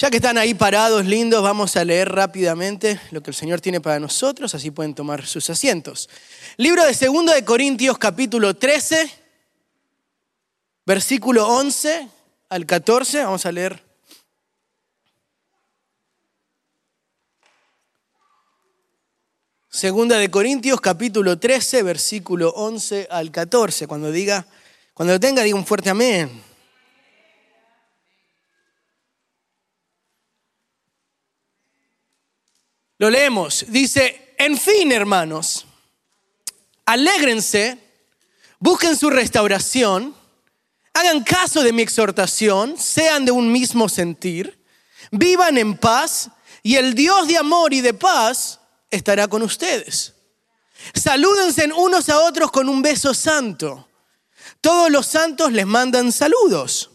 Ya que están ahí parados, lindos, vamos a leer rápidamente lo que el Señor tiene para nosotros, así pueden tomar sus asientos. Libro de 2 de Corintios capítulo 13, versículo 11 al 14, vamos a leer. Segunda de Corintios capítulo 13, versículo 11 al 14. Cuando diga, cuando lo tenga, diga un fuerte amén. Lo leemos. Dice, en fin, hermanos, alégrense, busquen su restauración, hagan caso de mi exhortación, sean de un mismo sentir, vivan en paz y el Dios de amor y de paz estará con ustedes. Salúdense unos a otros con un beso santo. Todos los santos les mandan saludos.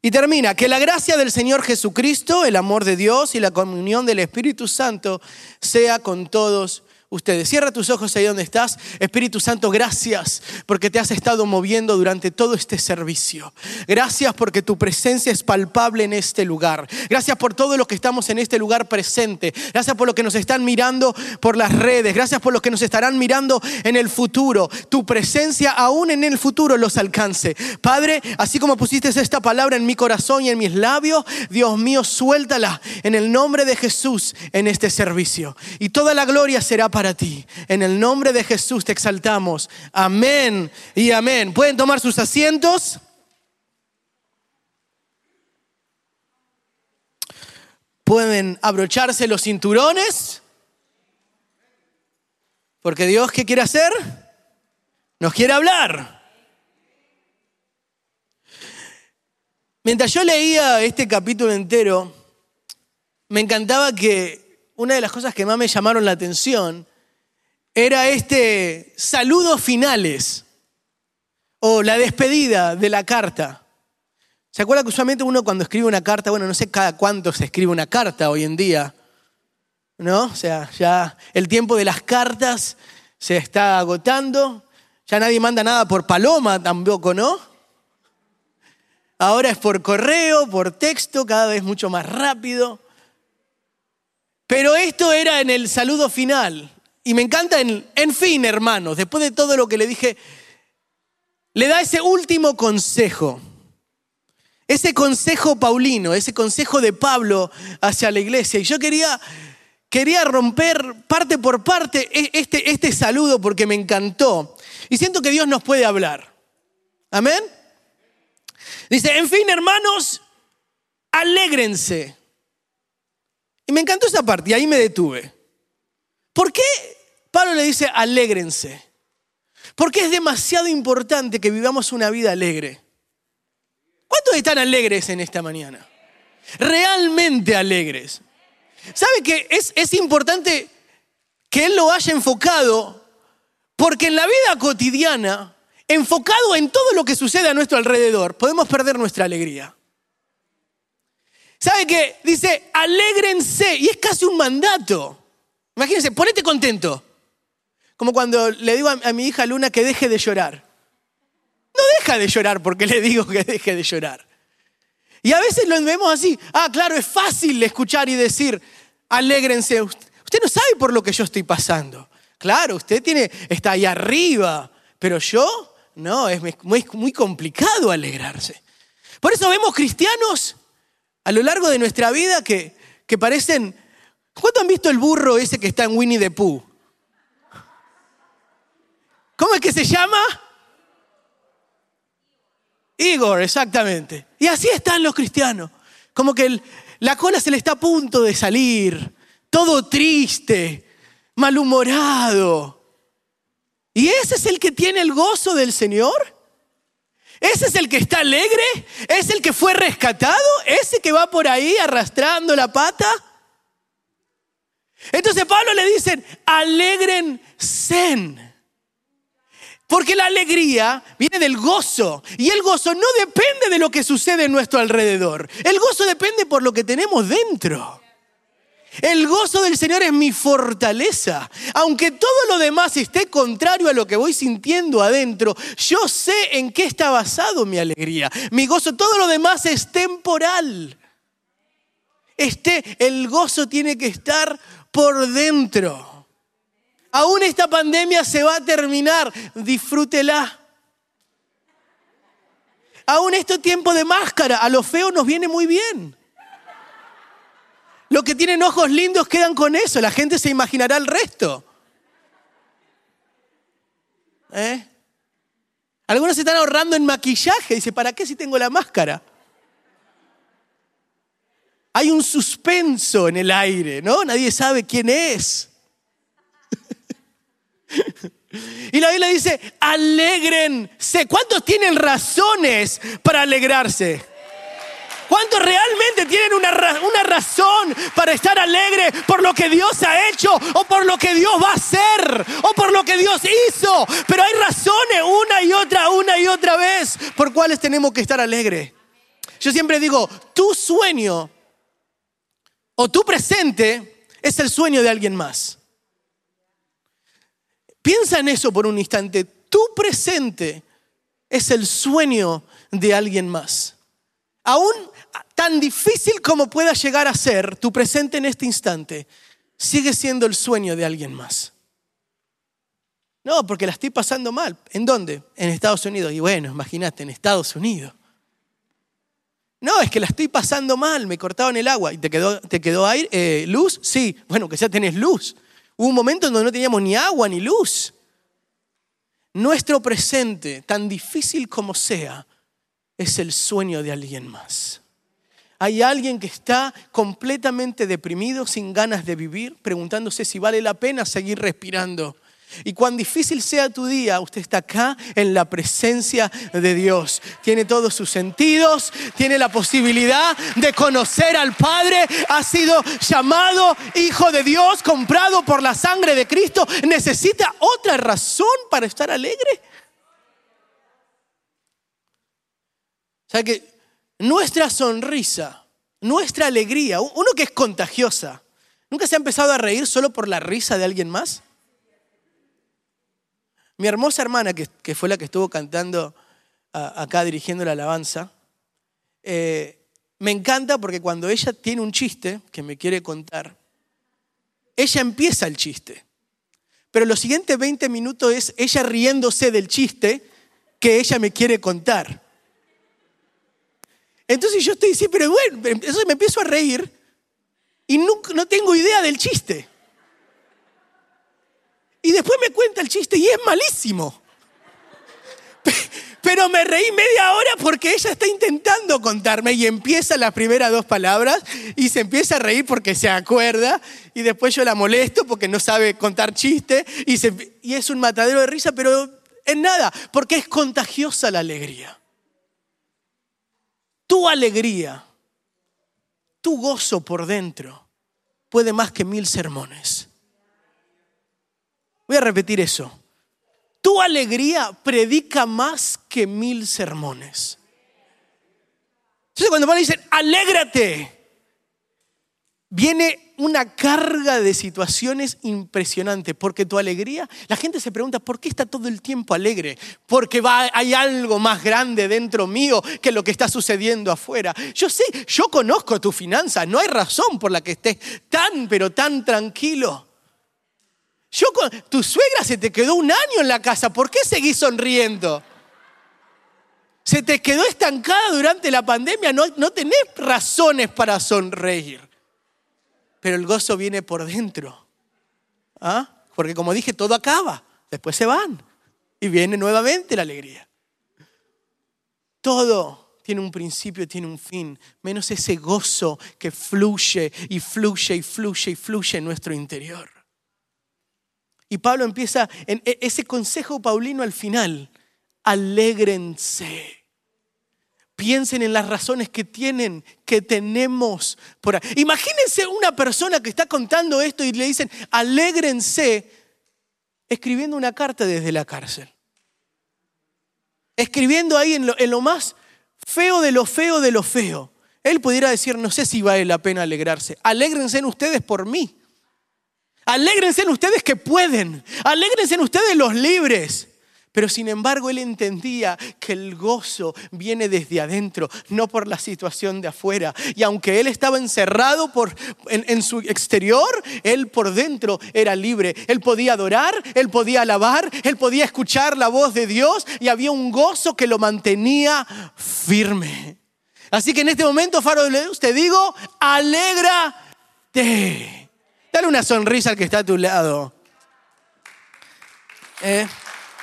Y termina, que la gracia del Señor Jesucristo, el amor de Dios y la comunión del Espíritu Santo sea con todos ustedes. Cierra tus ojos ahí donde estás. Espíritu Santo, gracias porque te has estado moviendo durante todo este servicio. Gracias porque tu presencia es palpable en este lugar. Gracias por todo lo que estamos en este lugar presente. Gracias por lo que nos están mirando por las redes. Gracias por lo que nos estarán mirando en el futuro. Tu presencia aún en el futuro los alcance. Padre, así como pusiste esta palabra en mi corazón y en mis labios, Dios mío, suéltala en el nombre de Jesús en este servicio. Y toda la gloria será para para ti. En el nombre de Jesús te exaltamos. Amén y amén. ¿Pueden tomar sus asientos? Pueden abrocharse los cinturones. Porque Dios, ¿qué quiere hacer? Nos quiere hablar. Mientras yo leía este capítulo entero, me encantaba que una de las cosas que más me llamaron la atención era este saludo finales o la despedida de la carta. ¿Se acuerda que usualmente uno cuando escribe una carta, bueno, no sé cada cuánto se escribe una carta hoy en día, ¿no? O sea, ya el tiempo de las cartas se está agotando, ya nadie manda nada por paloma tampoco, ¿no? Ahora es por correo, por texto, cada vez mucho más rápido. Pero esto era en el saludo final. Y me encanta, en, en fin, hermanos, después de todo lo que le dije, le da ese último consejo. Ese consejo paulino, ese consejo de Pablo hacia la iglesia. Y yo quería, quería romper parte por parte e, este, este saludo porque me encantó. Y siento que Dios nos puede hablar. Amén. Dice, en fin, hermanos, alégrense. Y me encantó esa parte y ahí me detuve. ¿Por qué Pablo le dice alégrense? Porque es demasiado importante que vivamos una vida alegre. ¿Cuántos están alegres en esta mañana? Realmente alegres. ¿Sabe que es, es importante que Él lo haya enfocado? Porque en la vida cotidiana, enfocado en todo lo que sucede a nuestro alrededor, podemos perder nuestra alegría. ¿Sabe qué? Dice, alégrense. Y es casi un mandato. Imagínense, ponete contento. Como cuando le digo a, mi hija Luna que deje de llorar. No deja de llorar porque le digo que deje de llorar. Y a veces lo vemos así. Ah, claro, es fácil escuchar y decir, alégrense. Usted no sabe por lo que yo estoy pasando. Claro, usted tiene, está ahí arriba, pero yo, no, es muy, muy complicado alegrarse. Por eso vemos cristianos a lo largo de nuestra vida que, que parecen... ¿Cuánto han visto el burro ese que está en Winnie the Pooh? ¿Cómo es que se llama? Igor, exactamente. Y así están los cristianos. Como que la cola se le está a punto de salir, todo triste, malhumorado. ¿Y ese es el que tiene el gozo del Señor? Ese es el que está alegre, es el que fue rescatado, ese que va por ahí arrastrando la pata. Entonces Pablo le dice, alegrense. Porque la alegría viene del gozo. Y el gozo no depende de lo que sucede en nuestro alrededor. El gozo depende por lo que tenemos dentro. El gozo del Señor es mi fortaleza. Aunque todo lo demás esté contrario a lo que voy sintiendo adentro, yo sé en qué está basado mi alegría. Mi gozo, todo lo demás es temporal. esté, el gozo tiene que estar por dentro. Aún esta pandemia se va a terminar, disfrútela. Aún este tiempo de máscara, a lo feo nos viene muy bien. Los que tienen ojos lindos quedan con eso, la gente se imaginará el resto. ¿Eh? Algunos se están ahorrando en maquillaje. Dice, ¿para qué si tengo la máscara? Hay un suspenso en el aire, ¿no? Nadie sabe quién es. y la Biblia dice, alégrense. ¿Cuántos tienen razones para alegrarse? ¿Cuántos realmente tienen una, una, razón para estar alegre por lo que Dios ha hecho o por lo que Dios va a hacer o por lo que Dios hizo? Pero hay razones una y otra, una y otra vez por cuales tenemos que estar alegres. Yo siempre digo, tu sueño o tu presente es el sueño de alguien más. Piensa en eso por un instante. Tu presente es el sueño de alguien más. Aún tan difícil como pueda llegar a ser tu presente en este instante, sigue siendo el sueño de alguien más. No, porque la estoy pasando mal. ¿En dónde? En Estados Unidos. Y bueno, imagínate, en Estados Unidos. No, es que la estoy pasando mal, me cortaron el agua. ¿Y te quedó, te quedó aire, eh, luz? Sí, bueno, que ya tenés luz. Hubo un momento en donde no teníamos ni agua ni luz. Nuestro presente, tan difícil como sea, es el sueño de alguien más. Hay alguien que está completamente deprimido, sin ganas de vivir, preguntándose si vale la pena seguir respirando. Y cuán difícil sea tu día, usted está acá en la presencia de Dios. Tiene todos sus sentidos, tiene la posibilidad de conocer al Padre, ha sido llamado Hijo de Dios, comprado por la sangre de Cristo. ¿Necesita otra razón para estar alegre? Sea que nuestra sonrisa, nuestra alegría, uno que es contagiosa, ¿nunca se ha empezado a reír solo por la risa de alguien más? Mi hermosa hermana, que, fue la que estuvo cantando acá dirigiendo la alabanza, eh, me encanta porque cuando ella tiene un chiste que me quiere contar, ella empieza el chiste. Pero los siguientes 20 minutos es ella riéndose del chiste que ella me quiere contar. Entonces yo estoy diciendo, pero bueno, entonces me empiezo a reír y no, no tengo idea del chiste. Y después me cuenta el chiste y es malísimo. Pero me reí media hora porque ella está intentando contarme y empieza las primeras dos palabras y se empieza a reír porque se acuerda y después yo la molesto porque no sabe contar chiste y, y es un matadero de risa, pero es nada, porque es contagiosa la alegría tu alegría, tu gozo por dentro puede más que mil sermones. Voy a repetir eso. Tu alegría predica más que mil sermones. Entonces cuando van dicen, alégrate, viene una carga de situaciones impresionante, porque tu alegría, la gente se pregunta, ¿por qué está todo el tiempo alegre? Porque va, hay algo más grande dentro mío que lo que está sucediendo afuera. Yo sé, yo conozco tu finanza, no hay razón por la que estés tan, pero tan tranquilo. Yo, tu suegra se te quedó un año en la casa, ¿por qué seguís sonriendo? Se te quedó estancada durante la pandemia, no, no tenés razones para sonreír pero el gozo viene por dentro. ¿Ah? Porque como dije, todo acaba, después se van y viene nuevamente la alegría. Todo tiene un principio, tiene un fin, menos ese gozo que fluye y fluye y fluye y fluye en nuestro interior. Y Pablo empieza en e-, ese consejo paulino al final, alégrense. Piensen en las razones que tienen, que tenemos por. Imagínense una persona que está contando esto y le dicen, alégrense, escribiendo una carta desde la cárcel. Escribiendo ahí en lo, en lo más feo de lo feo de lo feo. Él pudiera decir, no sé si vale la pena alegrarse. Alégrense en ustedes por mí. Alégrense en ustedes que pueden. Alégrense en ustedes los libres. Pero sin embargo él entendía que el gozo viene desde adentro, no por la situación de afuera. Y aunque él estaba encerrado en, su exterior, él por dentro era libre. Él podía adorar, él podía alabar, él podía escuchar la voz de Dios y había un gozo que lo mantenía firme. Así que en este momento, Faro de Luz, te digo, alégrate. Dale una sonrisa al que está a tu lado. ¿Eh?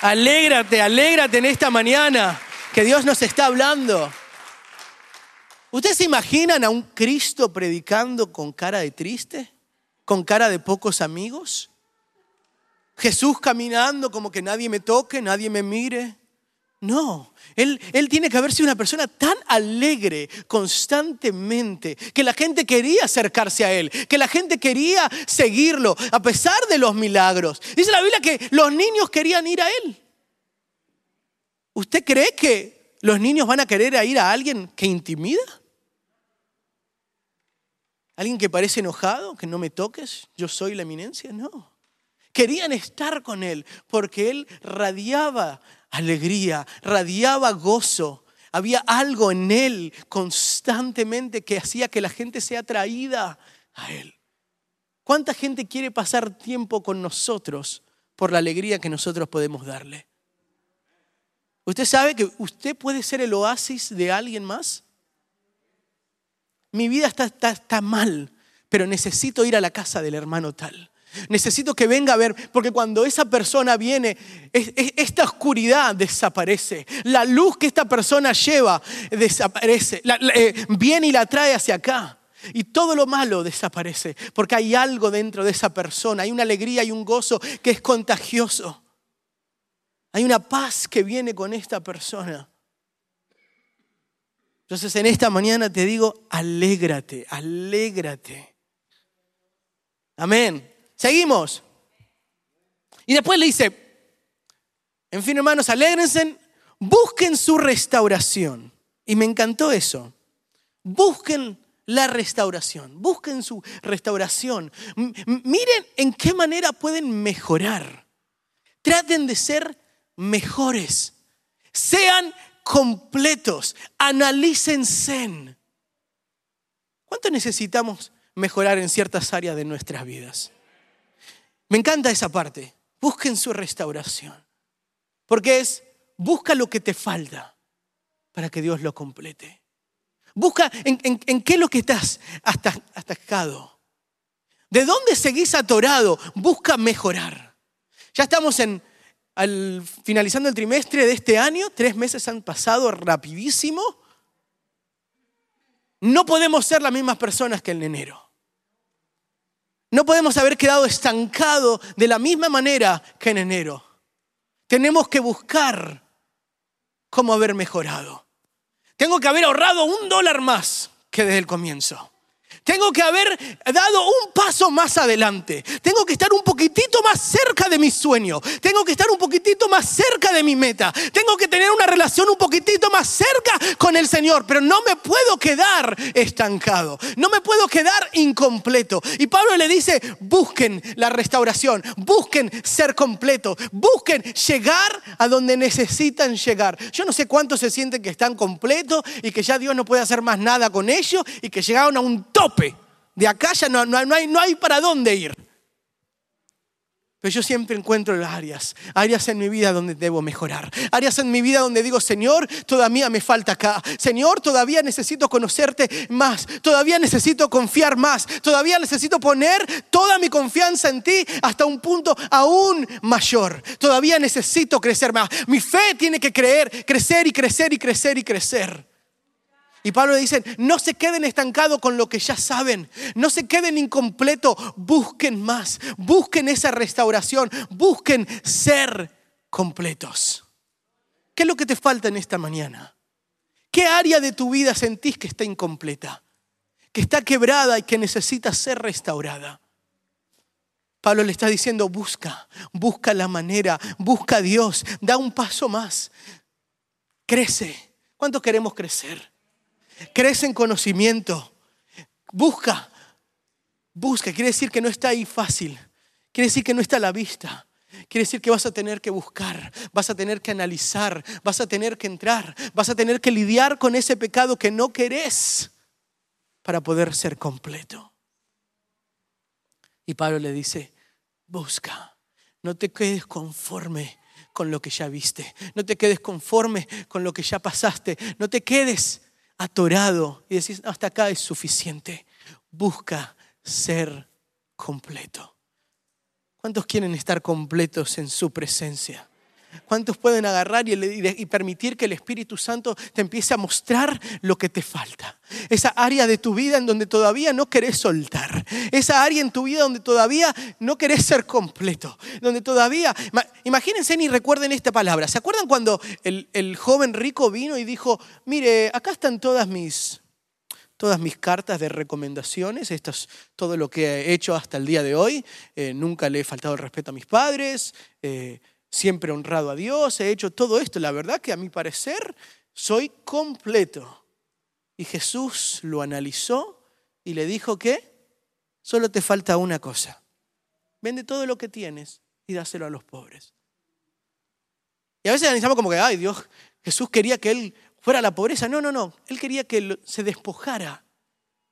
Alégrate, alégrate en esta mañana que Dios nos está hablando. ¿Ustedes se imaginan a un Cristo predicando con cara de triste? ¿Con cara de pocos amigos? Jesús caminando como que nadie me toque, nadie me mire. No, él, él, tiene que haber sido una persona tan alegre constantemente que la gente quería acercarse a Él, que la gente quería seguirlo a pesar de los milagros. Dice la Biblia que los niños querían ir a Él. ¿Usted cree que los niños van a querer ir a alguien que intimida? ¿Alguien que parece enojado, que no me toques, yo soy la eminencia? No. Querían estar con Él porque Él radiaba alegría, radiaba gozo. Había algo en Él constantemente que hacía que la gente sea atraída a Él. ¿Cuánta gente quiere pasar tiempo con nosotros por la alegría que nosotros podemos darle? ¿Usted sabe que usted puede ser el oasis de alguien más? Mi vida está, está, está mal, pero necesito ir a la casa del hermano tal. Necesito que venga a ver, porque cuando esa persona viene, esta oscuridad desaparece. La luz que esta persona lleva desaparece. Eh, viene y la trae hacia acá. Y todo lo malo desaparece, porque hay algo dentro de esa persona. Hay una alegría y un gozo que es contagioso. Hay una paz que viene con esta persona. Entonces en esta mañana te digo, alégrate, alégrate. Amén. Seguimos. Y después le dice, en fin hermanos, alégrense, busquen su restauración. Y me encantó eso. Busquen la restauración, busquen su restauración. miren en qué manera pueden mejorar. Traten de ser mejores. Sean completos. Analícense. ¿Cuánto necesitamos mejorar en ciertas áreas de nuestras vidas? Me encanta esa parte. Busquen su restauración. Porque es, busca lo que te falta para que Dios lo complete. Busca en, qué es lo que estás atascado. ¿De dónde seguís atorado? Busca mejorar. Ya estamos en, al, finalizando el trimestre de este año. Tres meses han pasado rapidísimo. No podemos ser las mismas personas que en enero. No podemos haber quedado estancados de la misma manera que en enero. Tenemos que buscar cómo haber mejorado. Tengo que haber ahorrado un dólar más que desde el comienzo. Tengo que haber dado un paso más adelante. Tengo que estar un poquitito más cerca de mi sueño. Tengo que estar un poquitito más cerca de mi meta. Tengo que tener una relación un poquitito más cerca con el Señor. Pero no me puedo quedar estancado. No me puedo quedar incompleto. Y Pablo le dice, busquen la restauración. Busquen ser completo. Busquen llegar a donde necesitan llegar. Yo no sé cuántos se sienten que están completos y que ya Dios no puede hacer más nada con ellos y que llegaron a un top de acá ya no, hay para dónde ir. Pero yo siempre encuentro áreas, áreas en mi vida donde debo mejorar, áreas en mi vida donde digo, Señor, todavía me falta acá, Señor, todavía necesito conocerte más, todavía necesito confiar más, todavía necesito poner toda mi confianza en ti hasta un punto aún mayor, todavía necesito crecer más. Mi fe tiene que creer, crecer y crecer y crecer y crecer. Y Pablo le dice, no se queden estancados con lo que ya saben, no se queden incompletos, busquen más, busquen esa restauración, busquen ser completos. ¿Qué es lo que te falta en esta mañana? ¿Qué área de tu vida sentís que está incompleta? Que está quebrada y que necesita ser restaurada. Pablo le está diciendo, busca, busca la manera, busca a Dios, da un paso más, crece. ¿Cuánto queremos crecer? Crece en conocimiento, busca, busca, quiere decir que no está ahí fácil, quiere decir que no está a la vista. Quiere decir que vas a tener que buscar, vas a tener que analizar, vas a tener que entrar, vas a tener que lidiar con ese pecado que no querés para poder ser completo. Y Pablo le dice, busca, no te quedes conforme con lo que ya viste, no te quedes conforme con lo que ya pasaste, no te quedes atorado y decís, hasta acá es suficiente. Busca ser completo. ¿Cuántos quieren estar completos en su presencia? ¿Cuántos pueden agarrar y, permitir que el Espíritu Santo te empiece a mostrar lo que te falta? Esa área de tu vida en donde todavía no querés soltar. Esa área en tu vida donde todavía no querés ser completo. Donde todavía... Imagínense ni recuerden esta palabra. ¿Se acuerdan cuando el, el joven rico vino y dijo, mire, acá están todas mis, todas mis cartas de recomendaciones, esto es todo lo que he hecho hasta el día de hoy, eh, nunca le he faltado el respeto a mis padres, eh, siempre he honrado a Dios, he hecho todo esto. La verdad que a mi parecer soy completo. Y Jesús lo analizó y le dijo que solo te falta una cosa. Vende todo lo que tienes y dáselo a los pobres. Y a veces analizamos como que, ay Dios, Jesús quería que él fuera la pobreza. No, no, no. Él quería que se despojara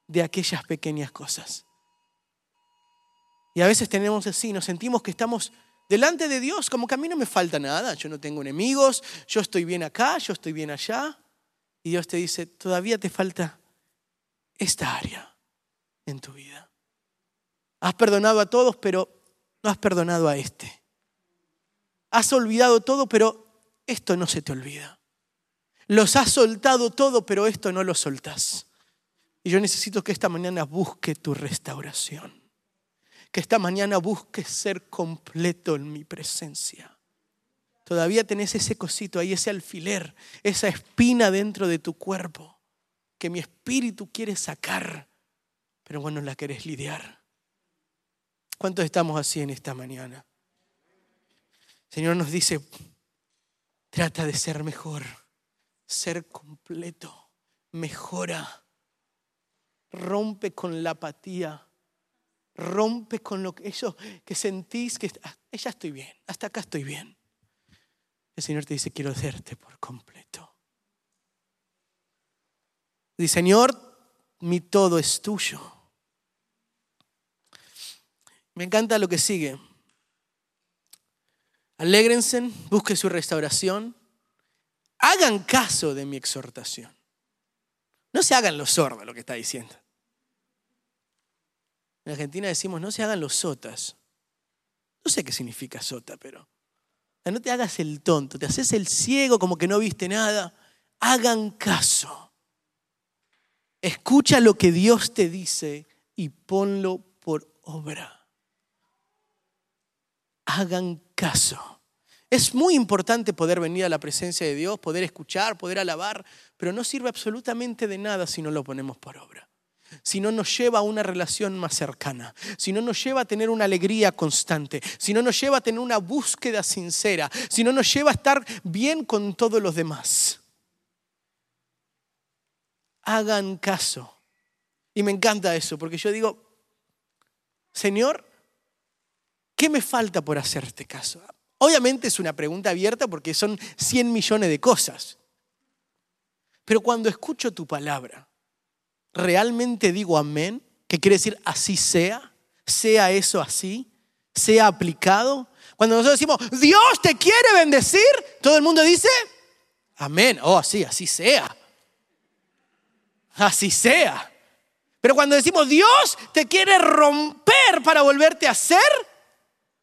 de aquellas pequeñas cosas. Y a veces tenemos así, nos sentimos que estamos delante de Dios, como que a mí no me falta nada, yo no tengo enemigos, yo estoy bien acá, yo estoy bien allá. Y Dios te dice, todavía te falta esta área en tu vida. Has perdonado a todos, pero no has perdonado a este. Has olvidado todo, pero esto no se te olvida. Los has soltado todo, pero esto no lo soltas. Y yo necesito que esta mañana busque tu restauración que esta mañana busques ser completo en mi presencia. Todavía tenés ese cosito ahí, ese alfiler, esa espina dentro de tu cuerpo que mi espíritu quiere sacar, pero bueno, la querés lidiar. ¿Cuántos estamos así en esta mañana? Señor nos dice, trata de ser mejor, ser completo, mejora, rompe con la apatía, rompe con lo que eso que sentís que ah, ya estoy bien, hasta acá estoy bien. El Señor te dice, quiero hacerte por completo. Dice, Señor, mi todo es tuyo. Me encanta lo que sigue. Alégrense, busquen su restauración. Hagan caso de mi exhortación. No se hagan los sordos lo que está diciendo. En Argentina decimos, no se hagan los sotas. No sé qué significa sota, pero no te hagas el tonto, te haces el ciego como que no viste nada. Hagan caso. Escucha lo que Dios te dice y ponlo por obra. Hagan caso. Es muy importante poder venir a la presencia de Dios, poder escuchar, poder alabar, pero no sirve absolutamente de nada si no lo ponemos por obra si no nos lleva a una relación más cercana, si no nos lleva a tener una alegría constante, si no nos lleva a tener una búsqueda sincera, si no nos lleva a estar bien con todos los demás. Hagan caso. Y me encanta eso, porque yo digo, Señor, ¿qué me falta por hacerte caso? Obviamente es una pregunta abierta porque son 100 millones de cosas. Pero cuando escucho tu palabra, realmente digo amén, que quiere decir así sea, sea eso así, sea aplicado. Cuando nosotros decimos, Dios te quiere bendecir, todo el mundo dice, amén, oh, así, así sea. Así sea. Pero cuando decimos, Dios te quiere romper para volverte a hacer,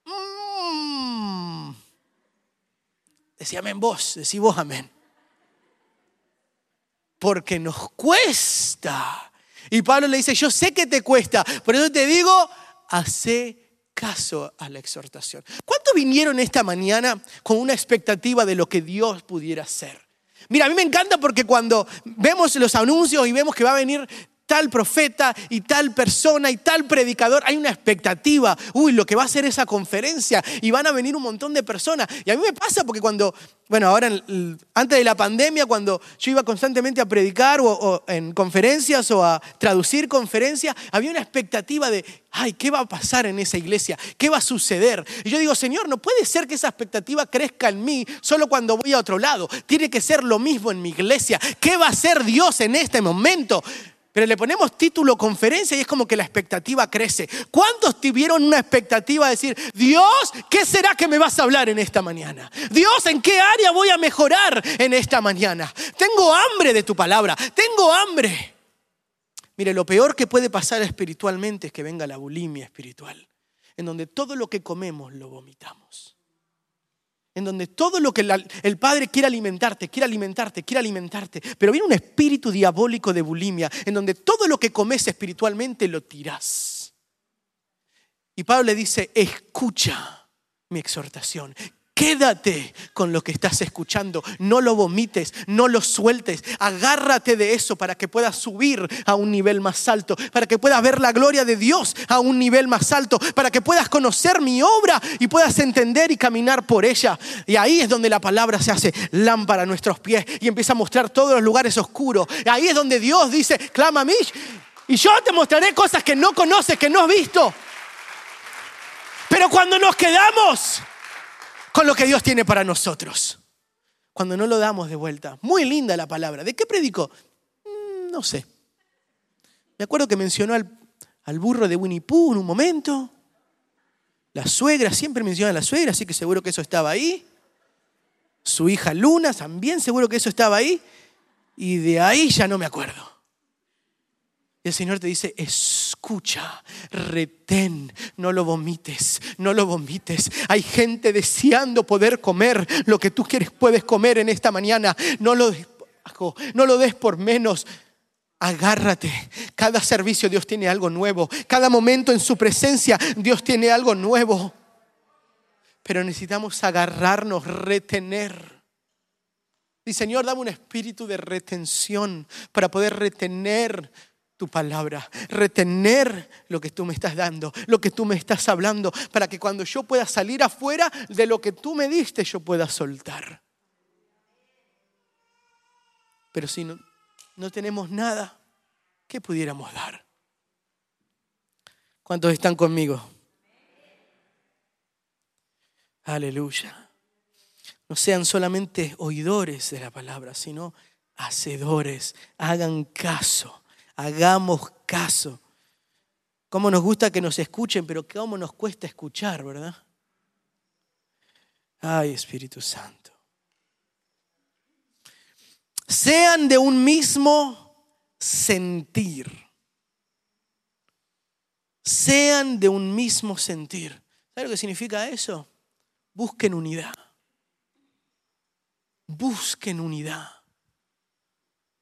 mmm, decía amén vos, decí vos amén porque nos cuesta. Y Pablo le dice, yo sé que te cuesta, por eso te digo, hace caso a la exhortación. ¿Cuántos vinieron esta mañana con una expectativa de lo que Dios pudiera hacer? Mira, a mí me encanta porque cuando vemos los anuncios y vemos que va a venir tal profeta y tal persona y tal predicador. Hay una expectativa. Uy, lo que va a ser esa conferencia y van a venir un montón de personas. Y a mí me pasa porque cuando, bueno, ahora antes de la pandemia, cuando yo iba constantemente a predicar o, en conferencias o a traducir conferencias, había una expectativa de, ay, ¿qué va a pasar en esa iglesia? ¿Qué va a suceder? Y yo digo, Señor, no puede ser que esa expectativa crezca en mí solo cuando voy a otro lado. Tiene que ser lo mismo en mi iglesia. ¿Qué va a hacer Dios en este momento? Pero le ponemos título conferencia y es como que la expectativa crece. ¿Cuántos tuvieron una expectativa de decir, Dios, ¿qué será que me vas a hablar en esta mañana? Dios, ¿en qué área voy a mejorar en esta mañana? Tengo hambre de tu palabra, tengo hambre. Mire, lo peor que puede pasar espiritualmente es que venga la bulimia espiritual, en donde todo lo que comemos lo vomitamos en donde todo lo que el Padre quiere alimentarte, quiere alimentarte, quiere alimentarte, pero viene un espíritu diabólico de bulimia, en donde todo lo que comes espiritualmente lo tiras. Y Pablo le dice, escucha mi exhortación, Quédate con lo que estás escuchando, no lo vomites, no lo sueltes, agárrate de eso para que puedas subir a un nivel más alto, para que puedas ver la gloria de Dios a un nivel más alto, para que puedas conocer mi obra y puedas entender y caminar por ella. Y ahí es donde la palabra se hace lámpara a nuestros pies y empieza a mostrar todos los lugares oscuros. Ahí es donde Dios dice, clama a mí y yo te mostraré cosas que no conoces, que no has visto. Pero cuando nos quedamos con lo que Dios tiene para nosotros. Cuando no lo damos de vuelta. Muy linda la palabra. ¿De qué predicó? Mm, no sé. Me acuerdo que mencionó al, al burro de Winnie Pooh en un momento. La suegra, siempre menciona a la suegra, así que seguro que eso estaba ahí. Su hija Luna, también seguro que eso estaba ahí. Y de ahí ya no me acuerdo. Y el Señor te dice, escucha, retén, no lo vomites, no lo vomites. Hay gente deseando poder comer lo que tú quieres, puedes comer en esta mañana. No lo no lo des por menos. Agárrate. Cada servicio Dios tiene algo nuevo. Cada momento en su presencia Dios tiene algo nuevo. Pero necesitamos agarrarnos, retener. Y Señor, dame un espíritu de retención para poder retener tu palabra, retener lo que tú me estás dando, lo que tú me estás hablando, para que cuando yo pueda salir afuera de lo que tú me diste, yo pueda soltar. Pero si no, no tenemos nada, ¿qué pudiéramos dar? ¿Cuántos están conmigo? Aleluya. No sean solamente oidores de la palabra, sino hacedores. Hagan caso hagamos caso. Cómo nos gusta que nos escuchen, pero cómo nos cuesta escuchar, ¿verdad? Ay, Espíritu Santo. Sean de un mismo sentir. Sean de un mismo sentir. ¿Sabe lo que significa eso? Busquen unidad. Busquen unidad.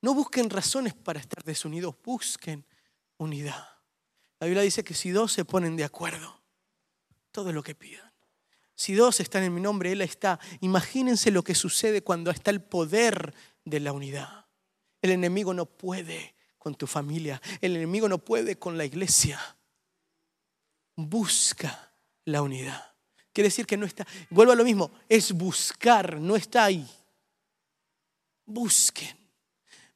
No busquen razones para estar desunidos, busquen unidad. La Biblia dice que si dos se ponen de acuerdo, todo lo que pidan. Si dos están en mi nombre, Él está. Imagínense lo que sucede cuando está el poder de la unidad. El enemigo no puede con tu familia, el enemigo no puede con la iglesia. Busca la unidad. Quiere decir que no está, vuelvo a lo mismo, es buscar, no está ahí. Busquen.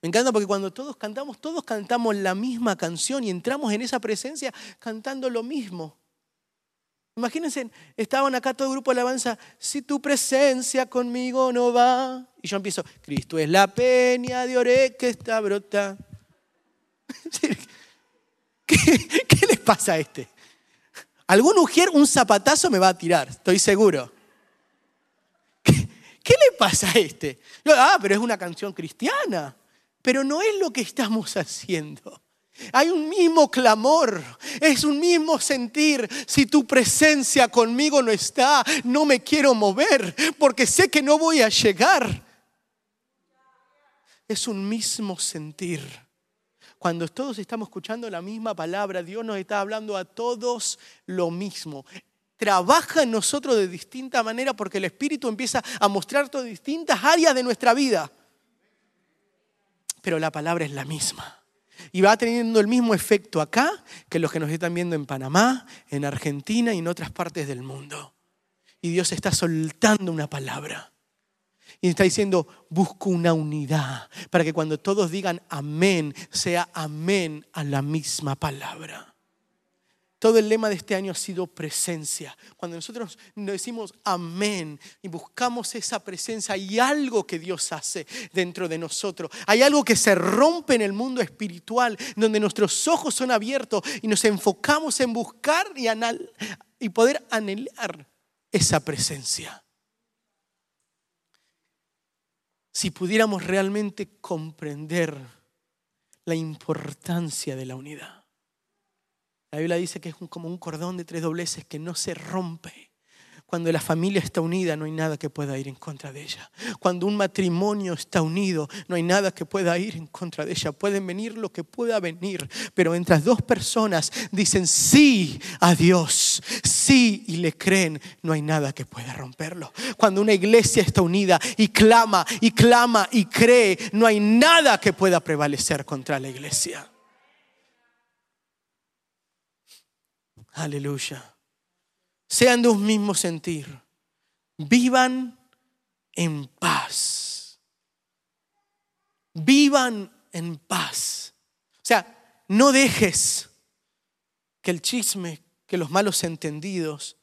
Me encanta porque cuando todos cantamos, todos cantamos la misma canción y entramos en esa presencia cantando lo mismo. Imagínense, estaban acá todo el grupo de alabanza, si tu presencia conmigo no va. Y yo empiezo, Cristo es la peña de oré que está brota. ¿Qué, ¿Qué, les pasa a este? Algún ujier, un zapatazo me va a tirar, estoy seguro. ¿Qué, qué le pasa a este? ah, pero es una canción cristiana. Pero no es lo que estamos haciendo. Hay un mismo clamor, es un mismo sentir. Si tu presencia conmigo no está, no me quiero mover porque sé que no voy a llegar. Es un mismo sentir. Cuando todos estamos escuchando la misma palabra, Dios nos está hablando a todos lo mismo. Trabaja en nosotros de distinta manera porque el Espíritu empieza a mostrar todas distintas áreas de nuestra vida pero la palabra es la misma. Y va teniendo el mismo efecto acá que los que nos están viendo en Panamá, en Argentina y en otras partes del mundo. Y Dios está soltando una palabra. Y está diciendo, busco una unidad para que cuando todos digan amén, sea amén a la misma palabra. Todo el lema de este año ha sido presencia. Cuando nosotros decimos amén y buscamos esa presencia, hay algo que Dios hace dentro de nosotros. Hay algo que se rompe en el mundo espiritual, donde nuestros ojos son abiertos y nos enfocamos en buscar y, y poder anhelar esa presencia. Si pudiéramos realmente comprender la importancia de la unidad. La Biblia dice que es como un cordón de tres dobleces que no se rompe. Cuando la familia está unida, no hay nada que pueda ir en contra de ella. Cuando un matrimonio está unido, no hay nada que pueda ir en contra de ella. Pueden venir lo que pueda venir, pero mientras dos personas dicen sí a Dios, sí y le creen, no hay nada que pueda romperlo. Cuando una iglesia está unida y clama y clama y cree, no hay nada que pueda prevalecer contra la iglesia. Aleluya. Sean de un mismo sentir. Vivan en paz. Vivan en paz. O sea, no dejes que el chisme, que los malos entendidos,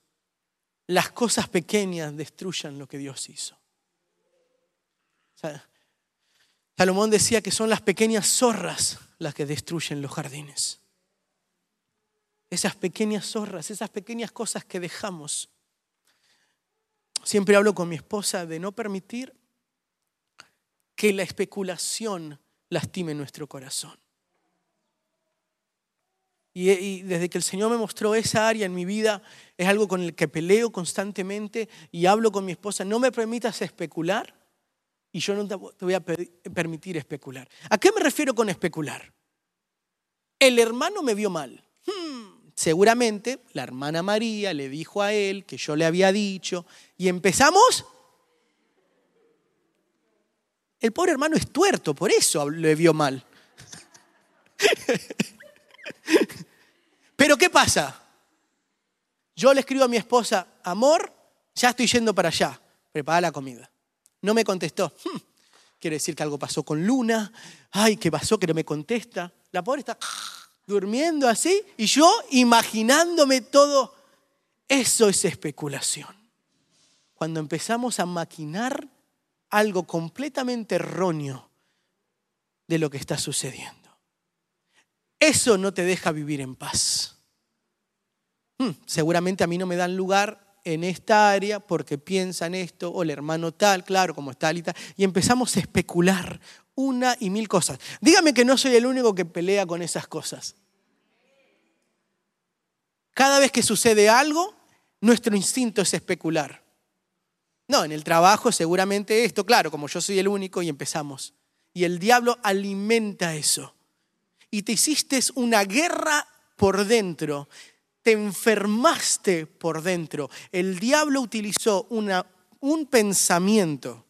las cosas pequeñas destruyan lo que Dios hizo. Salomón decía que son las pequeñas zorras las que destruyen los jardines esas pequeñas zorras, esas pequeñas cosas que dejamos. Siempre hablo con mi esposa de no permitir que la especulación lastime nuestro corazón. Y, desde que el Señor me mostró esa área en mi vida, es algo con el que peleo constantemente y hablo con mi esposa, no me permitas especular y yo no te voy a permitir especular. ¿A qué me refiero con especular? El hermano me vio mal. Hmm, Seguramente la hermana María le dijo a él que yo le había dicho y empezamos. El pobre hermano es tuerto, por eso le vio mal. Pero ¿qué pasa? Yo le escribo a mi esposa, amor, ya estoy yendo para allá, prepara la comida. No me contestó. Hmm, quiere decir que algo pasó con Luna. Ay, ¿qué pasó? Que no me contesta. La pobre está durmiendo así y yo imaginándome todo. Eso es especulación. Cuando empezamos a maquinar algo completamente erróneo de lo que está sucediendo. Eso no te deja vivir en paz. Hmm, seguramente a mí no me dan lugar en esta área porque piensan esto, o el hermano tal, claro, como y tal, y empezamos a especular una y mil cosas. Dígame que no soy el único que pelea con esas cosas. Cada vez que sucede algo, nuestro instinto es especular. No, en el trabajo seguramente esto, claro, como yo soy el único y empezamos. Y el diablo alimenta eso. Y te hiciste una guerra por dentro, te enfermaste por dentro. El diablo utilizó una, un pensamiento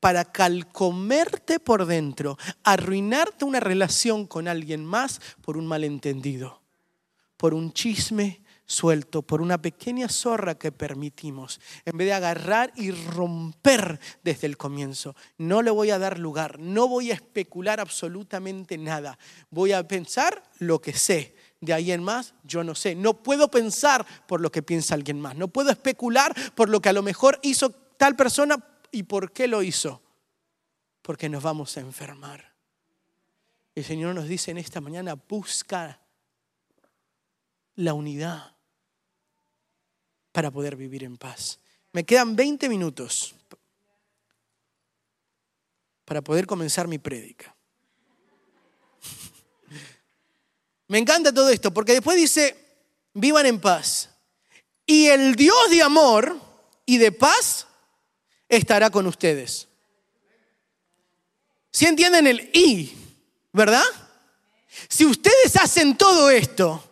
para calcomerte por dentro, arruinarte una relación con alguien más por un malentendido por un chisme suelto, por una pequeña zorra que permitimos, en vez de agarrar y romper desde el comienzo. No le voy a dar lugar, no voy a especular absolutamente nada, voy a pensar lo que sé. De ahí en más, yo no sé. No puedo pensar por lo que piensa alguien más. No puedo especular por lo que a lo mejor hizo tal persona y por qué lo hizo. Porque nos vamos a enfermar. El Señor nos dice en esta mañana, busca la unidad para poder vivir en paz. Me quedan 20 minutos para poder comenzar mi prédica. Me encanta todo esto porque después dice, vivan en paz. Y el Dios de amor y de paz estará con ustedes. Si entienden el y, ¿verdad? Si ustedes hacen todo esto,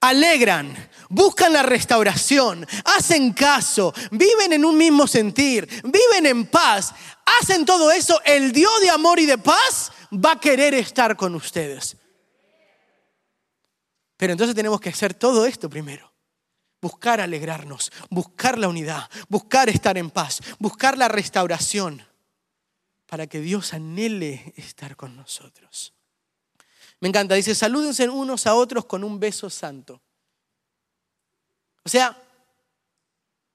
alegran, buscan la restauración, hacen caso, viven en un mismo sentir, viven en paz, hacen todo eso, el Dios de amor y de paz va a querer estar con ustedes. Pero entonces tenemos que hacer todo esto primero. Buscar alegrarnos, buscar la unidad, buscar estar en paz, buscar la restauración para que Dios anhele estar con nosotros. Me encanta, dice, salúdense unos a otros con un beso santo. O sea,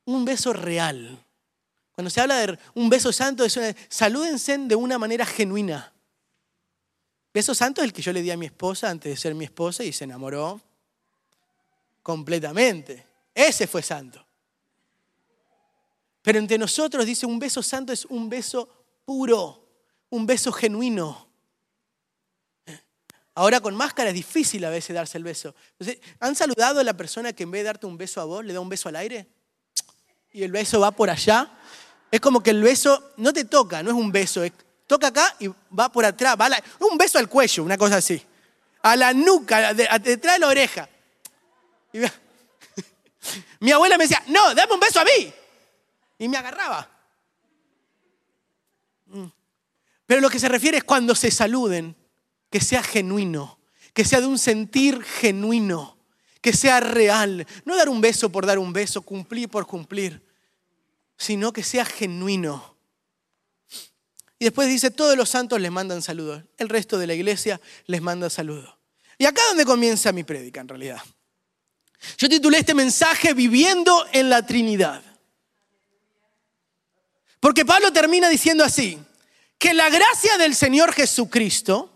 un beso real. Cuando se habla de un beso santo, es salúdense de una manera genuina. Beso santo es el que yo le di a mi esposa antes de ser mi esposa y se enamoró completamente. Ese fue santo. Pero entre nosotros dice un beso santo es un beso puro, un beso genuino. Ahora con máscara es difícil a veces darse el beso. ¿Han saludado a la persona que en vez de darte un beso a vos, le da un beso al aire? Y el beso va por allá. Es como que el beso no te toca, no es un beso, toca acá y va por atrás. Va un beso al cuello, una cosa así. A la nuca, detrás de la oreja. Mi abuela me decía, no, dame un beso a mí. Y me agarraba. Mm. Pero lo que se refiere es cuando se saluden, que sea genuino, que sea de un sentir genuino, que sea real. No dar un beso por dar un beso, cumplir por cumplir, sino que sea genuino. Y después dice, todos los santos les mandan saludos, el resto de la iglesia les manda saludos. Y acá es donde comienza mi prédica en realidad. Yo titulé este mensaje Viviendo en la Trinidad. Porque Pablo termina diciendo así, que la gracia del Señor Jesucristo,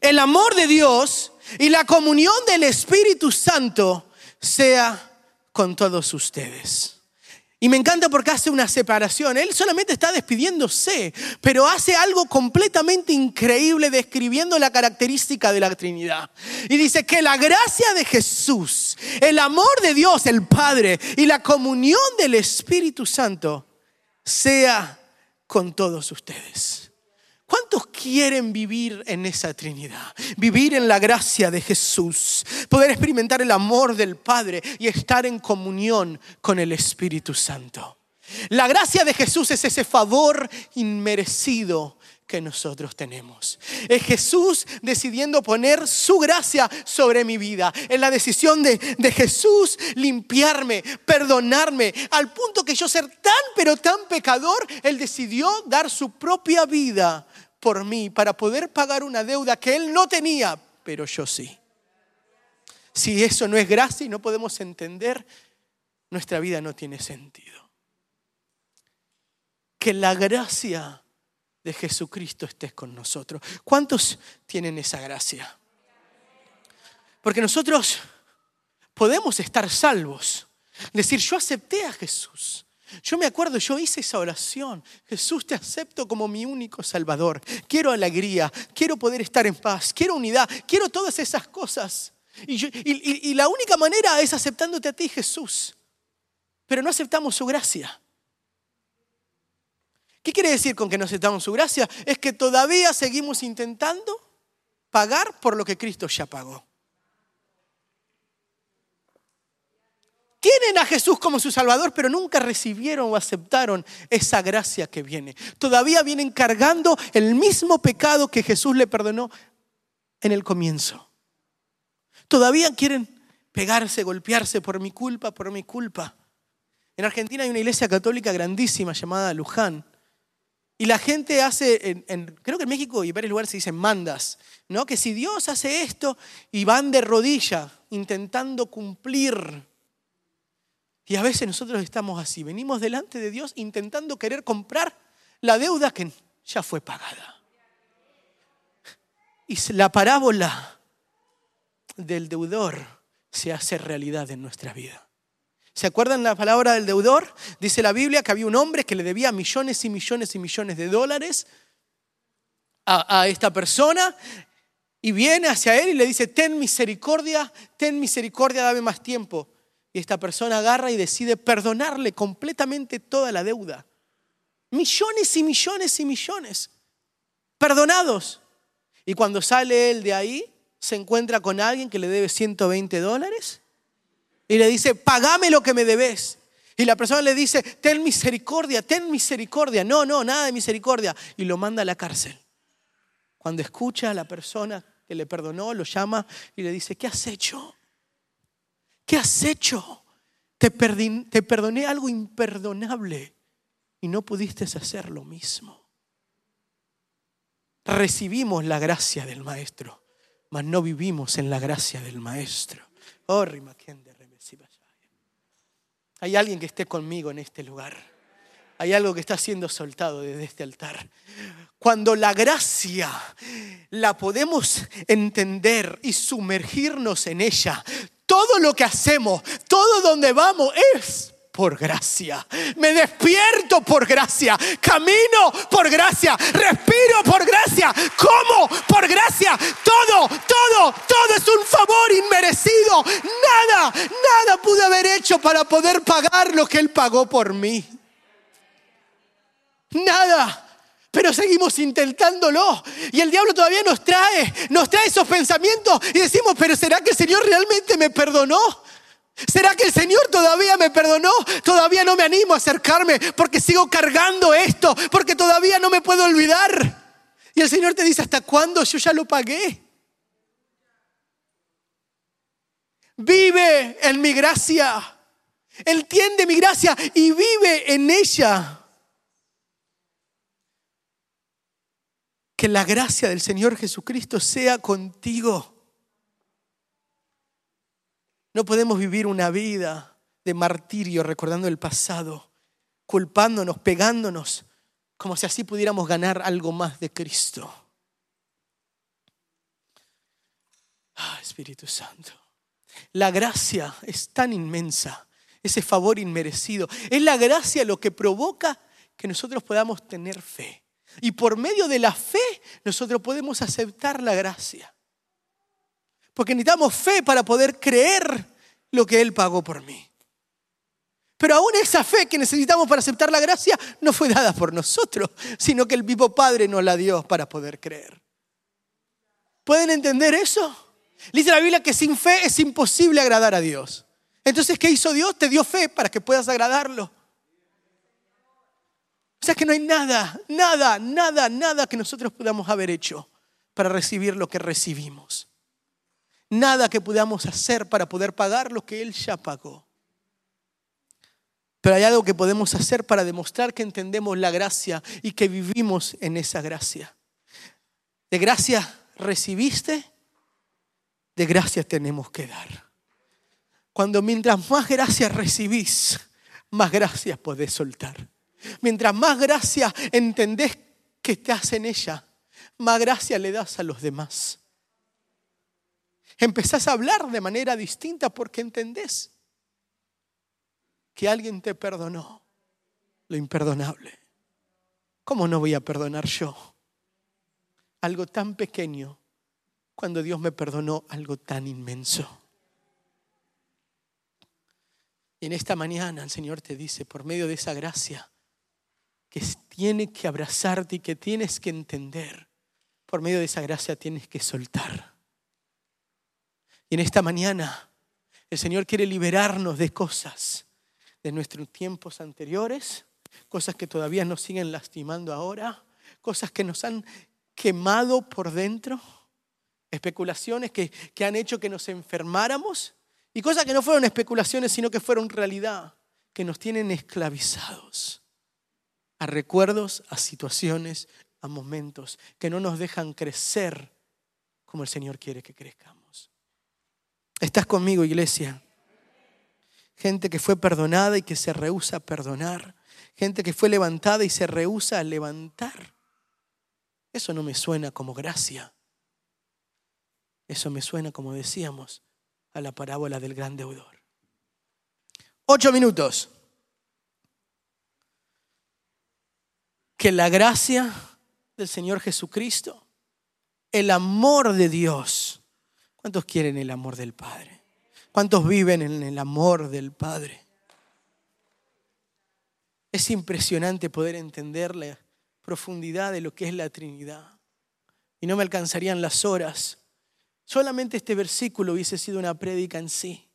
el amor de Dios y la comunión del Espíritu Santo sea con todos ustedes. Y me encanta porque hace una separación. Él solamente está despidiéndose, pero hace algo completamente increíble describiendo la característica de la Trinidad. Y dice que la gracia de Jesús, el amor de Dios, el Padre y la comunión del Espíritu Santo sea con todos ustedes. ¿Cuántos quieren vivir en esa Trinidad? Vivir en la gracia de Jesús, poder experimentar el amor del Padre y estar en comunión con el Espíritu Santo. La gracia de Jesús es ese favor inmerecido que nosotros tenemos. Es Jesús decidiendo poner su gracia sobre mi vida. Es la decisión de, de, Jesús limpiarme, perdonarme, al punto que yo ser tan pero tan pecador, Él decidió dar su propia vida por mí para poder pagar una deuda que Él no tenía, pero yo sí. Si eso no es gracia y no podemos entender, nuestra vida no tiene sentido. Que la gracia de Jesucristo esté con nosotros. ¿Cuántos tienen esa gracia? Porque nosotros podemos estar salvos. Decir, yo acepté a Jesús. Yo me acuerdo, yo hice esa oración. Jesús, te acepto como mi único Salvador. Quiero alegría, quiero poder estar en paz, quiero unidad, quiero todas esas cosas. Y, la única manera es aceptándote a ti, Jesús. Pero no aceptamos su gracia. ¿Qué quiere decir con que no aceptamos su gracia? Es que todavía seguimos intentando pagar por lo que Cristo ya pagó. Tienen a Jesús como su Salvador, pero nunca recibieron o aceptaron esa gracia que viene. Todavía vienen cargando el mismo pecado que Jesús le perdonó en el comienzo. Todavía quieren pegarse, golpearse por mi culpa, por mi culpa. En Argentina hay una iglesia católica grandísima llamada Luján. Y la gente hace, creo que en México y en varios lugares se dicen mandas, ¿no? Que si Dios hace esto y van de rodilla intentando cumplir y a veces nosotros estamos así, venimos delante de Dios intentando querer comprar la deuda que ya fue pagada. Y la parábola del deudor se hace realidad en nuestra vida. ¿Se acuerdan la palabra del deudor? Dice la Biblia que había un hombre que le debía millones y millones y millones de dólares a, a esta persona y viene hacia él y le dice, ten misericordia, ten misericordia, dame más tiempo. Y esta persona agarra y decide perdonarle completamente toda la deuda. Millones y millones y millones. Perdonados. Y cuando sale él de ahí, se encuentra con alguien que le debe 120 dólares y le dice, pagame lo que me debes. Y la persona le dice, ten misericordia, ten misericordia. No, no, nada de misericordia. Y lo manda a la cárcel. Cuando escucha a la persona que le perdonó, lo llama y le dice, ¿qué has hecho? ¿Qué has hecho? Te, te perdoné algo imperdonable y no pudiste hacer lo mismo. Recibimos la gracia del Maestro, mas no vivimos en la gracia del Maestro. Oh, Hay alguien que esté conmigo en este lugar. Hay algo que está siendo soltado desde este altar. Cuando la gracia la podemos entender y sumergirnos en ella, todo lo que hacemos, todo donde vamos es por gracia. Me despierto por gracia. Camino por gracia. Respiro por gracia. Como por gracia. Todo, todo, todo es un favor inmerecido. Nada, nada pude haber hecho para poder pagar lo que Él pagó por mí. Nada pero seguimos intentándolo. Y el diablo todavía nos trae, nos trae esos pensamientos y decimos, pero ¿será que el Señor realmente me perdonó? ¿Será que el Señor todavía me perdonó? Todavía no me animo a acercarme porque sigo cargando esto, porque todavía no me puedo olvidar. Y el Señor te dice, ¿hasta cuándo? Yo ya lo pagué. Vive en mi gracia. Entiende mi gracia y vive en ella. Que la gracia del Señor Jesucristo sea contigo. No podemos vivir una vida de martirio recordando el pasado, culpándonos, pegándonos, como si así pudiéramos ganar algo más de Cristo. Ah, Espíritu Santo. La gracia es tan inmensa, ese favor inmerecido. Es la gracia lo que provoca que nosotros podamos tener fe. Y por medio de la fe nosotros podemos aceptar la gracia. Porque necesitamos fe para poder creer lo que Él pagó por mí. Pero aún esa fe que necesitamos para aceptar la gracia no fue dada por nosotros, sino que el vivo Padre nos la dio para poder creer. ¿Pueden entender eso? Dice la Biblia que sin fe es imposible agradar a Dios. Entonces, ¿qué hizo Dios? Te dio fe para que puedas agradarlo. O sea que no hay nada, nada, nada, nada que nosotros podamos haber hecho para recibir lo que recibimos. Nada que podamos hacer para poder pagar lo que Él ya pagó. Pero hay algo que podemos hacer para demostrar que entendemos la gracia y que vivimos en esa gracia. De gracia recibiste, de gracia tenemos que dar. Cuando mientras más gracias recibís, más gracias podés soltar. Mientras más gracia entendés que estás en ella, más gracia le das a los demás. Empezás a hablar de manera distinta porque entendés que alguien te perdonó lo imperdonable. ¿Cómo no voy a perdonar yo algo tan pequeño cuando Dios me perdonó algo tan inmenso? Y en esta mañana el Señor te dice, por medio de esa gracia, que tiene que abrazarte y que tienes que entender. Por medio de esa gracia tienes que soltar. Y en esta mañana el Señor quiere liberarnos de cosas de nuestros tiempos anteriores, cosas que todavía nos siguen lastimando ahora, cosas que nos han quemado por dentro, especulaciones que, que han hecho que nos enfermáramos y cosas que no fueron especulaciones, sino que fueron realidad, que nos tienen esclavizados a recuerdos, a situaciones, a momentos que no nos dejan crecer como el Señor quiere que crezcamos. ¿Estás conmigo, iglesia? Gente que fue perdonada y que se rehúsa a perdonar. Gente que fue levantada y se rehúsa a levantar. Eso no me suena como gracia. Eso me suena, como decíamos, a la parábola del gran deudor. Ocho minutos. Que la gracia del Señor Jesucristo, el amor de Dios, ¿cuántos quieren el amor del Padre? ¿Cuántos viven en el amor del Padre? Es impresionante poder entender la profundidad de lo que es la Trinidad. Y no me alcanzarían las horas. Solamente este versículo hubiese sido una prédica en sí.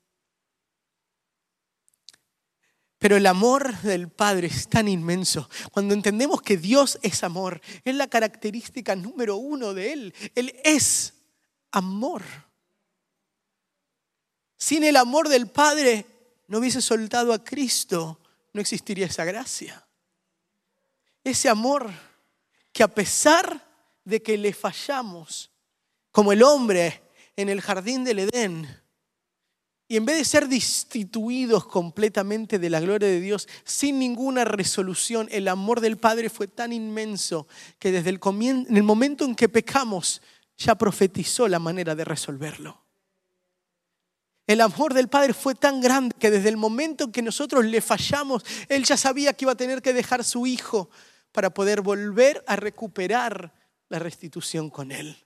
Pero el amor del Padre es tan inmenso. Cuando entendemos que Dios es amor, es la característica número uno de Él. Él es amor. Sin el amor del Padre no hubiese soltado a Cristo, no existiría esa gracia. Ese amor que a pesar de que le fallamos, como el hombre en el jardín del Edén, y en vez de ser destituidos completamente de la gloria de Dios, sin ninguna resolución, el amor del Padre fue tan inmenso que desde el, en el momento en que pecamos, ya profetizó la manera de resolverlo. El amor del Padre fue tan grande que desde el momento en que nosotros le fallamos, Él ya sabía que iba a tener que dejar su Hijo para poder volver a recuperar la restitución con Él.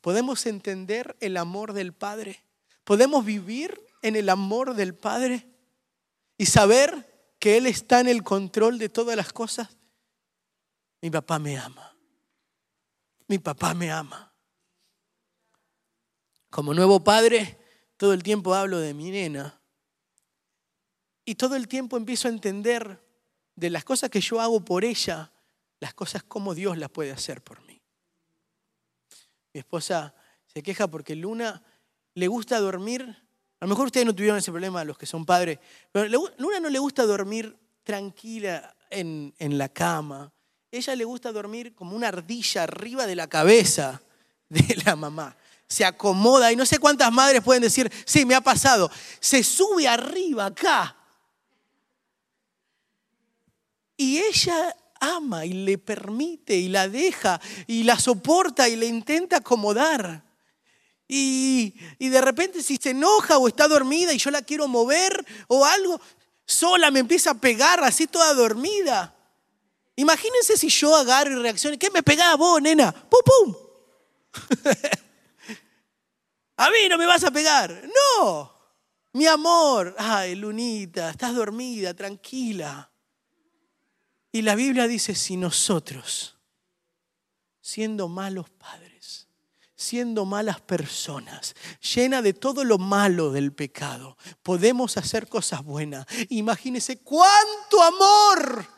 ¿Podemos entender el amor del Padre? Podemos vivir en el amor del Padre y saber que Él está en el control de todas las cosas. Mi papá me ama. Mi papá me ama. Como nuevo padre, todo el tiempo hablo de mi nena. Y todo el tiempo empiezo a entender de las cosas que yo hago por ella, las cosas como Dios las puede hacer por mí. Mi esposa se queja porque Luna le gusta dormir, a lo mejor ustedes no tuvieron ese problema, los que son padres, pero a Luna no le gusta dormir tranquila en, en la cama. Ella le gusta dormir como una ardilla arriba de la cabeza de la mamá. Se acomoda y no sé cuántas madres pueden decir, sí, me ha pasado. Se sube arriba acá. Y ella ama y le permite y la deja y la soporta y le intenta acomodar. Y, de repente si se enoja o está dormida y yo la quiero mover o algo, sola me empieza a pegar así toda dormida. Imagínense si yo agarro y reacciono. ¿Qué me pegaba vos, nena? ¡Pum, pum! a mí no me vas a pegar. No. Mi amor. Ay, Lunita, estás dormida, tranquila. Y la Biblia dice, si nosotros, siendo malos padres, siendo malas personas, llena de todo lo malo del pecado, podemos hacer cosas buenas. Imagínese cuánto amor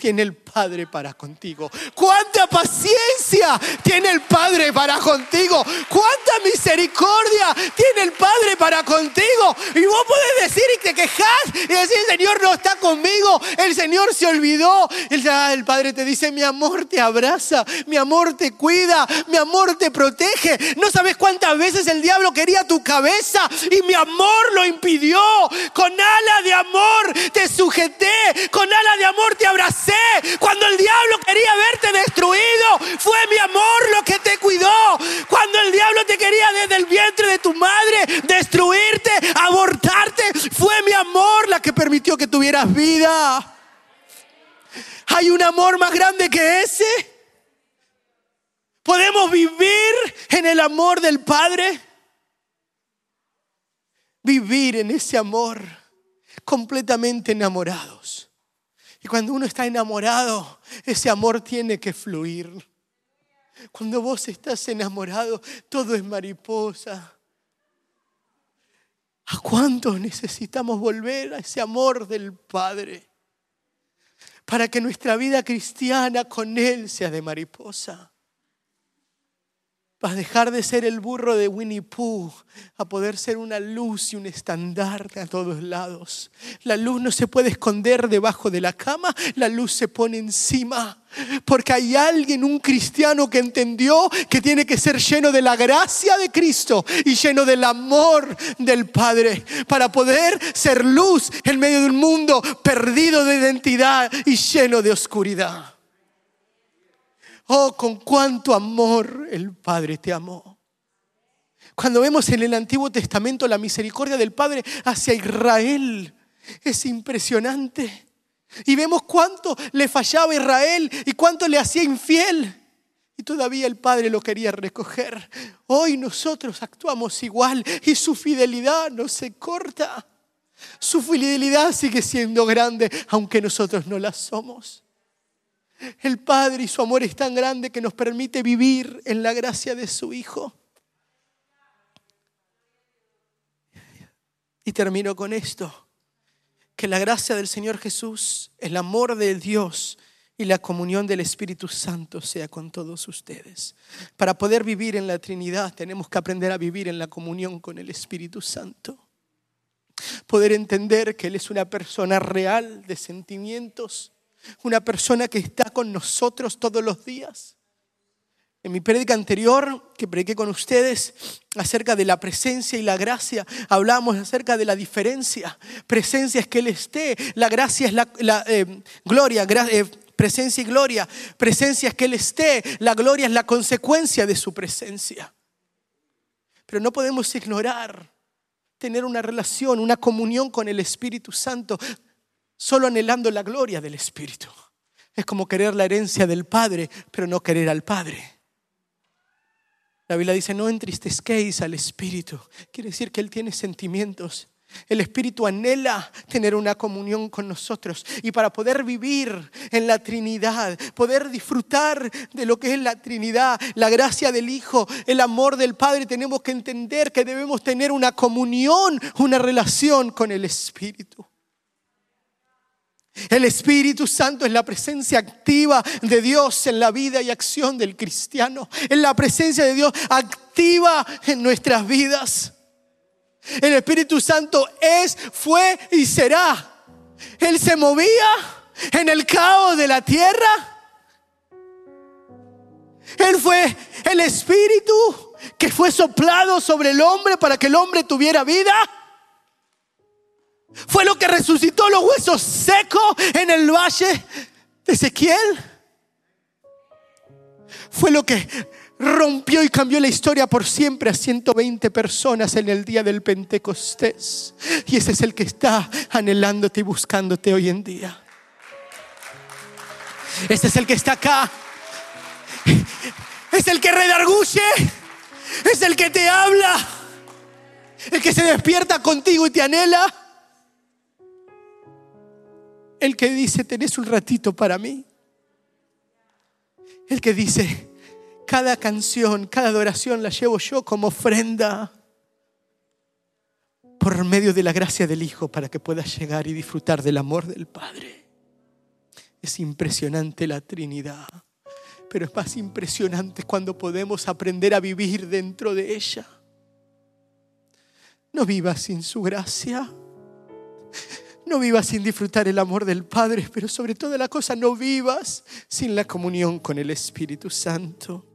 tiene el Padre para contigo. Cuánta paciencia tiene el Padre para contigo. Cuánta misericordia tiene el Padre para contigo. Y vos podés decir y te quejas y decir, el Señor no está conmigo, el Señor se olvidó. El, el Padre te dice, mi amor te abraza, mi amor te cuida, mi amor te protege. No sabes cuántas veces el diablo quería tu cabeza y mi amor lo impidió. Con ala de amor te sujeté, con ala de amor te abracé cuando el diablo quería verte destruido, fue mi amor lo que te cuidó. Cuando el diablo te quería desde el vientre de tu madre destruirte, abortarte, fue mi amor la que permitió que tuvieras vida. ¿Hay un amor más grande que ese? ¿Podemos vivir en el amor del Padre? Vivir en ese amor completamente enamorados. Y cuando uno está enamorado, ese amor tiene que fluir. Cuando vos estás enamorado, todo es mariposa. ¿A cuántos necesitamos volver a ese amor del Padre? Para que nuestra vida cristiana con Él sea de mariposa. Para dejar de ser el burro de Winnie Pooh a poder ser una luz y un estandarte a todos lados. La luz no se puede esconder debajo de la cama, la luz se pone encima. Porque hay alguien, un cristiano que entendió que tiene que ser lleno de la gracia de Cristo y lleno del amor del Padre para poder ser luz en medio de un mundo perdido de identidad y lleno de oscuridad. Oh, con cuánto amor el Padre te amó. Cuando vemos en el Antiguo Testamento la misericordia del Padre hacia Israel, es impresionante. Y vemos cuánto le fallaba Israel y cuánto le hacía infiel. Y todavía el Padre lo quería recoger. Hoy nosotros actuamos igual y su fidelidad no se corta. Su fidelidad sigue siendo grande, aunque nosotros no la somos. El Padre y su amor es tan grande que nos permite vivir en la gracia de su Hijo. Y termino con esto. Que la gracia del Señor Jesús, el amor de Dios y la comunión del Espíritu Santo sea con todos ustedes. Para poder vivir en la Trinidad tenemos que aprender a vivir en la comunión con el Espíritu Santo. Poder entender que Él es una persona real de sentimientos, una persona que está con nosotros todos los días. En mi prédica anterior, que prediqué con ustedes acerca de la presencia y la gracia, hablamos acerca de la diferencia. Presencia es que Él esté, la gracia es la, eh, gloria, eh, presencia y gloria. Presencia es que Él esté, la gloria es la consecuencia de su presencia. Pero no podemos ignorar tener una relación, una comunión con el Espíritu Santo, solo anhelando la gloria del Espíritu. Es como querer la herencia del Padre, pero no querer al Padre. La Biblia dice, no entristezquéis al Espíritu. Quiere decir que Él tiene sentimientos. El Espíritu anhela tener una comunión con nosotros y para poder vivir en la Trinidad, poder disfrutar de lo que es la Trinidad, la gracia del Hijo, el amor del Padre, tenemos que entender que debemos tener una comunión, una relación con el Espíritu. El Espíritu Santo es la presencia activa de Dios en la vida y acción del cristiano. Es la presencia de Dios activa en nuestras vidas. El Espíritu Santo es, fue y será. Él se movía en el caos de la tierra. Él fue el Espíritu que fue soplado sobre el hombre para que el hombre tuviera vida. Fue lo que resucitó los huesos secos en el valle de Ezequiel. Fue lo que rompió y cambió la historia por siempre a 120 personas en el día del Pentecostés. Y ese es el que está anhelándote y buscándote hoy en día. Ese es el que está acá. Es el que redarguye. Es el que te habla. El que se despierta contigo y te anhela. El que dice, tenés un ratito para mí. El que dice, cada canción, cada adoración la llevo yo como ofrenda por medio de la gracia del Hijo para que puedas llegar y disfrutar del amor del Padre. Es impresionante la Trinidad, pero es más impresionante cuando podemos aprender a vivir dentro de ella. No vivas sin su gracia. No vivas sin disfrutar el amor del Padre, pero sobre toda la cosa no vivas sin la comunión con el Espíritu Santo.